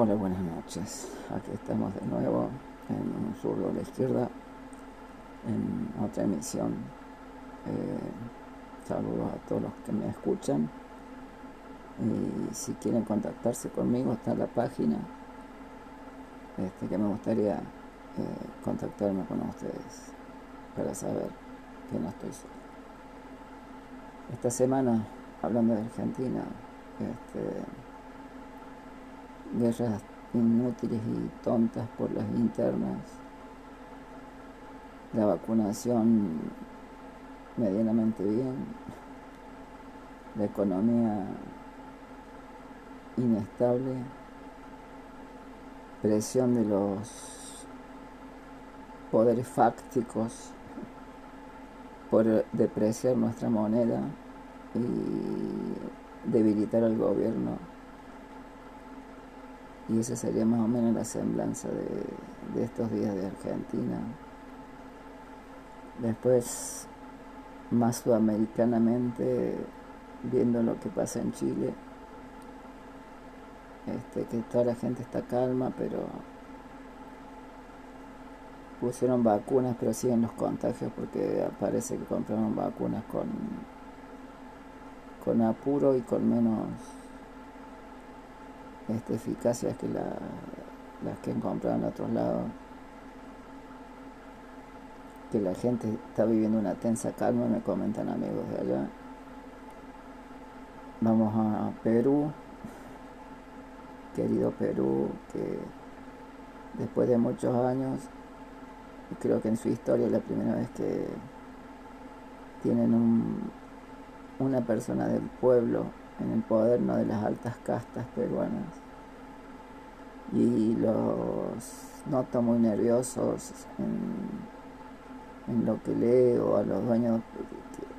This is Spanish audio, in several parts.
Hola, buenas noches. Aquí estamos de nuevo en un zurdo a la izquierda, en otra emisión. Eh, saludos a todos los que me escuchan. Y si quieren contactarse conmigo, está la página este, que me gustaría eh, contactarme con ustedes para saber que no estoy solo. Esta semana, hablando de Argentina, este, guerras inútiles y tontas por las internas, la vacunación medianamente bien, la economía inestable, presión de los poderes fácticos por depreciar nuestra moneda y debilitar al gobierno y esa sería más o menos la semblanza de, estos días de Argentina. Después, más sudamericanamente, viendo lo que pasa en Chile, este, que toda la gente está calma, pero pusieron vacunas, pero siguen los contagios porque parece que compraron vacunas con, con apuro y con menos este, eficacia que las que comprado en otros lados. Que la gente está viviendo una tensa calma, me comentan amigos de allá. Vamos a Perú, querido Perú, que después de muchos años, creo que en su historia es la primera vez que tienen un, una persona del pueblo en el poder no de las altas castas peruanas. Y los noto muy nerviosos en, lo que leo a los dueños.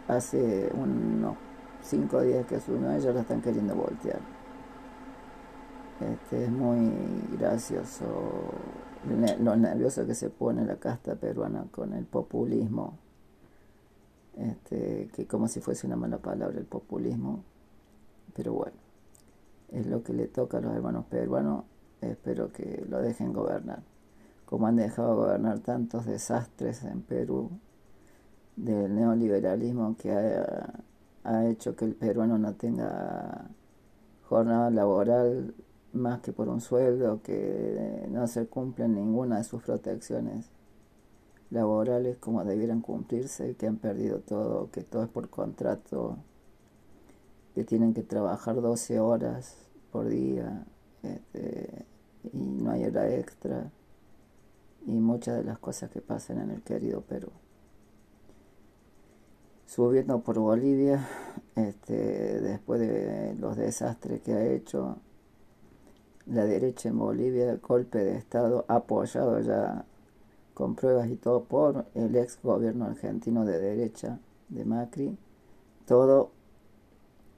Hace unos cinco días que asumió, ellos lo están queriendo voltear. Este, es muy gracioso lo nervioso que se pone la casta peruana con el populismo. Este, que como si fuese una mala palabra el populismo, pero bueno, es lo que le toca a los hermanos peruanos. Espero que lo dejen gobernar. Como han dejado gobernar tantos desastres en Perú del neoliberalismo que ha, hecho que el peruano no tenga jornada laboral más que por un sueldo, que no se cumplen ninguna de sus protecciones laborales como debieran cumplirse, que han perdido todo, que todo es por contrato que tienen que trabajar 12 horas por día este, y no hay hora extra y muchas de las cosas que pasan en el querido Perú. Subiendo por Bolivia, este, después de los desastres que ha hecho la derecha en Bolivia, golpe de Estado apoyado ya con pruebas y todo por el ex gobierno argentino de derecha de Macri, todo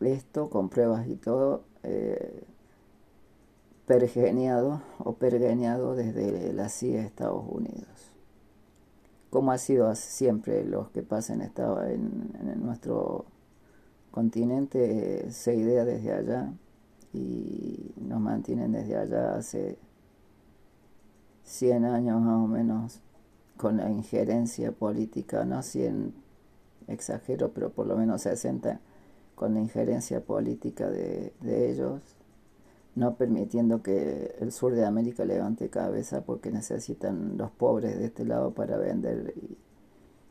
esto con pruebas y todo, eh, pergeniado o pergeñado desde la CIA de Estados Unidos. Como ha sido siempre los que pasan en, en nuestro continente, se idea desde allá y nos mantienen desde allá hace 100 años más o menos con la injerencia política, no 100 exagero, pero por lo menos 60 con la injerencia política de, ellos, no permitiendo que el sur de América levante cabeza porque necesitan los pobres de este lado para vender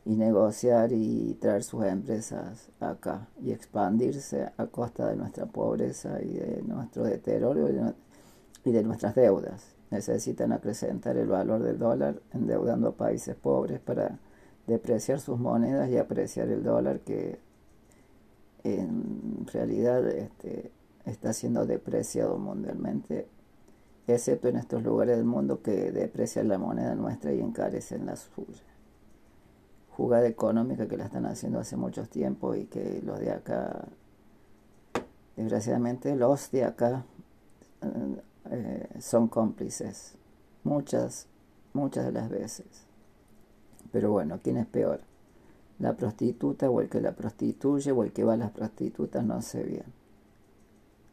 y, negociar y traer sus empresas acá y expandirse a costa de nuestra pobreza y de nuestro deterioro y de nuestras deudas. Necesitan acrecentar el valor del dólar endeudando a países pobres para depreciar sus monedas y apreciar el dólar que en realidad este, está siendo depreciado mundialmente, excepto en estos lugares del mundo que deprecian la moneda nuestra y encarecen la suya. Jugada económica que la están haciendo hace mucho tiempo y que los de acá, desgraciadamente los de acá eh, son cómplices, muchas, muchas de las veces. Pero bueno, ¿quién es peor? La prostituta o el que la prostituye o el que va a las prostitutas, no sé bien.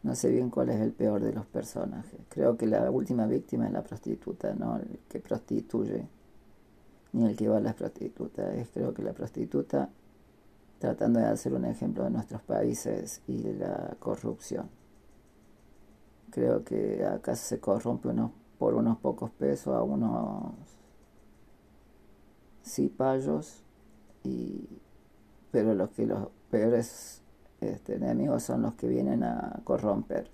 No sé bien cuál es el peor de los personajes. Creo que la última víctima es la prostituta, no el que prostituye, ni el que va a las prostitutas. Es creo que la prostituta tratando de hacer un ejemplo de nuestros países y de la corrupción. Creo que acá se corrompe unos, por unos pocos pesos a unos cipayos, y, pero los que los peores este, enemigos son los que vienen a corromper,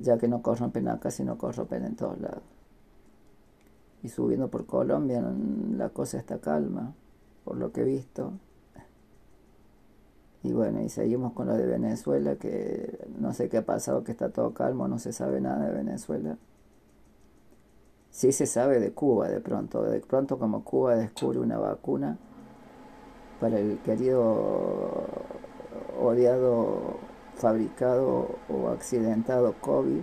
ya que no corrompen acá, sino corrompen en todos lados. Y subiendo por Colombia la cosa está calma, por lo que he visto. Y bueno, y seguimos con lo de Venezuela, que no sé qué ha pasado, que está todo calmo, no se sabe nada de Venezuela. Sí se sabe de Cuba de pronto, de pronto como Cuba descubre una vacuna para el querido, odiado, fabricado o accidentado COVID,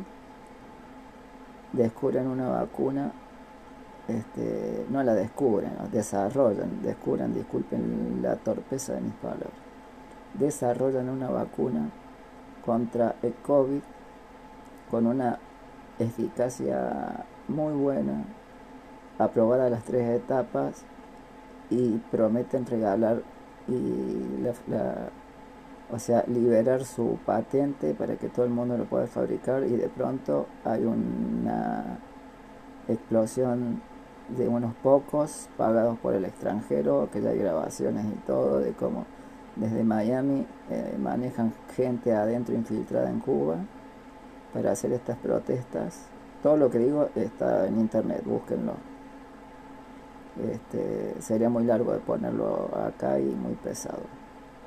descubren una vacuna, este, no la descubren, desarrollan, descubren, disculpen la torpeza de mis palabras desarrollan una vacuna contra el COVID con una eficacia muy buena, aprobada las tres etapas y prometen regalar y la, o sea, liberar su patente para que todo el mundo lo pueda fabricar y de pronto hay una explosión de unos pocos pagados por el extranjero, que ya hay grabaciones y todo de cómo desde Miami eh, manejan gente adentro infiltrada en Cuba para hacer estas protestas. Todo lo que digo está en internet, búsquenlo. Este, sería muy largo de ponerlo acá y muy pesado.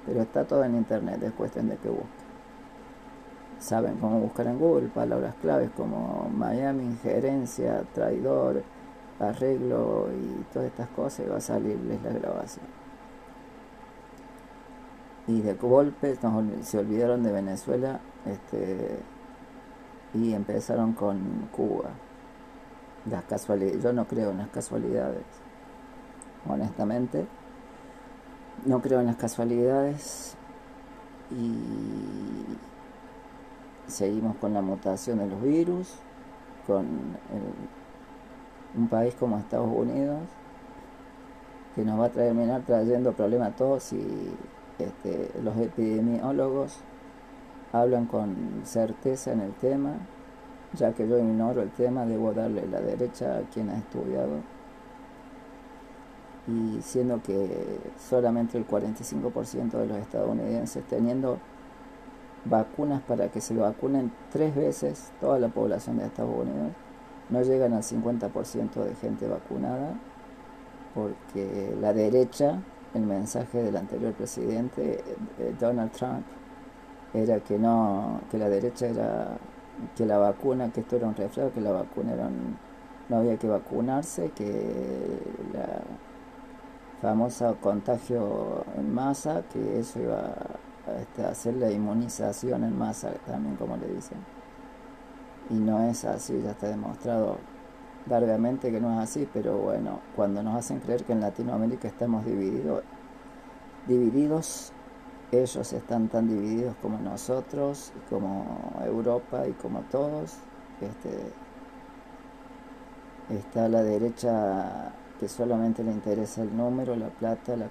Pero está todo en internet, es cuestión de que busquen. Saben cómo buscar en Google palabras claves como Miami, injerencia, traidor, arreglo y todas estas cosas y va a salirles la grabación y de golpe se olvidaron de Venezuela este, y empezaron con Cuba. Las casualidades, yo no creo en las casualidades, honestamente. No creo en las casualidades y seguimos con la mutación de los virus, con un país como Estados Unidos, que nos va a terminar trayendo problemas a todos y este, los epidemiólogos hablan con certeza en el tema, ya que yo ignoro el tema, debo darle la derecha a quien ha estudiado. Y siendo que solamente el 45% de los estadounidenses teniendo vacunas para que se vacunen tres veces toda la población de Estados Unidos, no llegan al 50% de gente vacunada, porque la derecha el mensaje del anterior presidente eh, Donald Trump era que no que la derecha era que la vacuna que esto era un reflejo que la vacuna era no había que vacunarse que la famosa contagio en masa que eso iba a este, hacer la inmunización en masa también como le dicen y no es así ya está demostrado largamente que no es así, pero bueno, cuando nos hacen creer que en Latinoamérica estamos divididos, divididos, ellos están tan divididos como nosotros, como Europa y como todos. Este, está la derecha que solamente le interesa el número, la plata, la,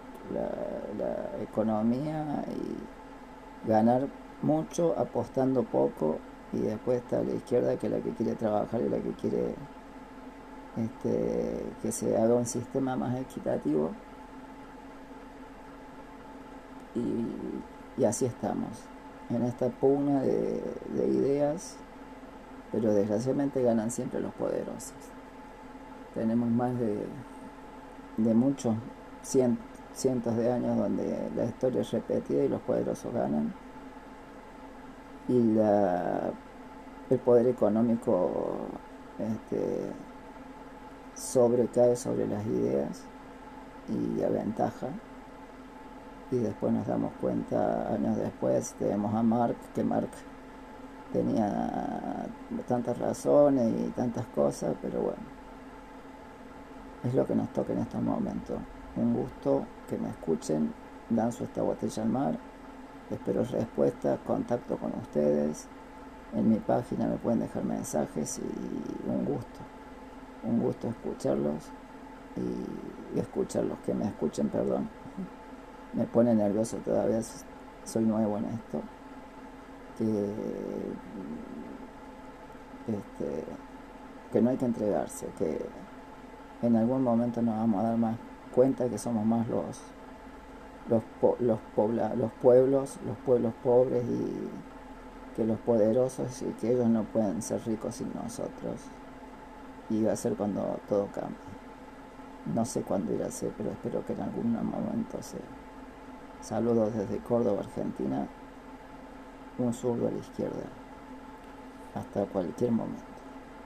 economía y ganar mucho apostando poco y después está la izquierda que es la que quiere trabajar y la que quiere este, que se haga un sistema más equitativo y, así estamos, en esta pugna de, ideas, pero desgraciadamente ganan siempre los poderosos. Tenemos más de, de muchos cientos de años donde la historia es repetida y los poderosos ganan. Y el poder económico este, sobrecae sobre las ideas y aventaja. Y después nos damos cuenta, años después, tenemos a Mark, que Mark tenía tantas razones y tantas cosas, pero bueno, es lo que nos toca en estos momentos. Un gusto que me escuchen, lanzo esta botella al mar, espero respuesta, contacto con ustedes en mi página me pueden dejar mensajes y un gusto, un gusto escucharlos y, escuchar los que me escuchen, perdón. Me pone nervioso todavía, soy nuevo en esto. Que, este, que no hay que entregarse, que en algún momento nos vamos a dar más cuenta que somos más los los, los, los pueblos, los pueblos pobres y que los poderosos y que ellos no pueden ser ricos sin nosotros. Y va a ser cuando todo cambie. No sé cuándo irá a ser, pero espero que en algún momento sea. Saludos desde Córdoba, Argentina. Un zurdo a la izquierda. Hasta cualquier momento.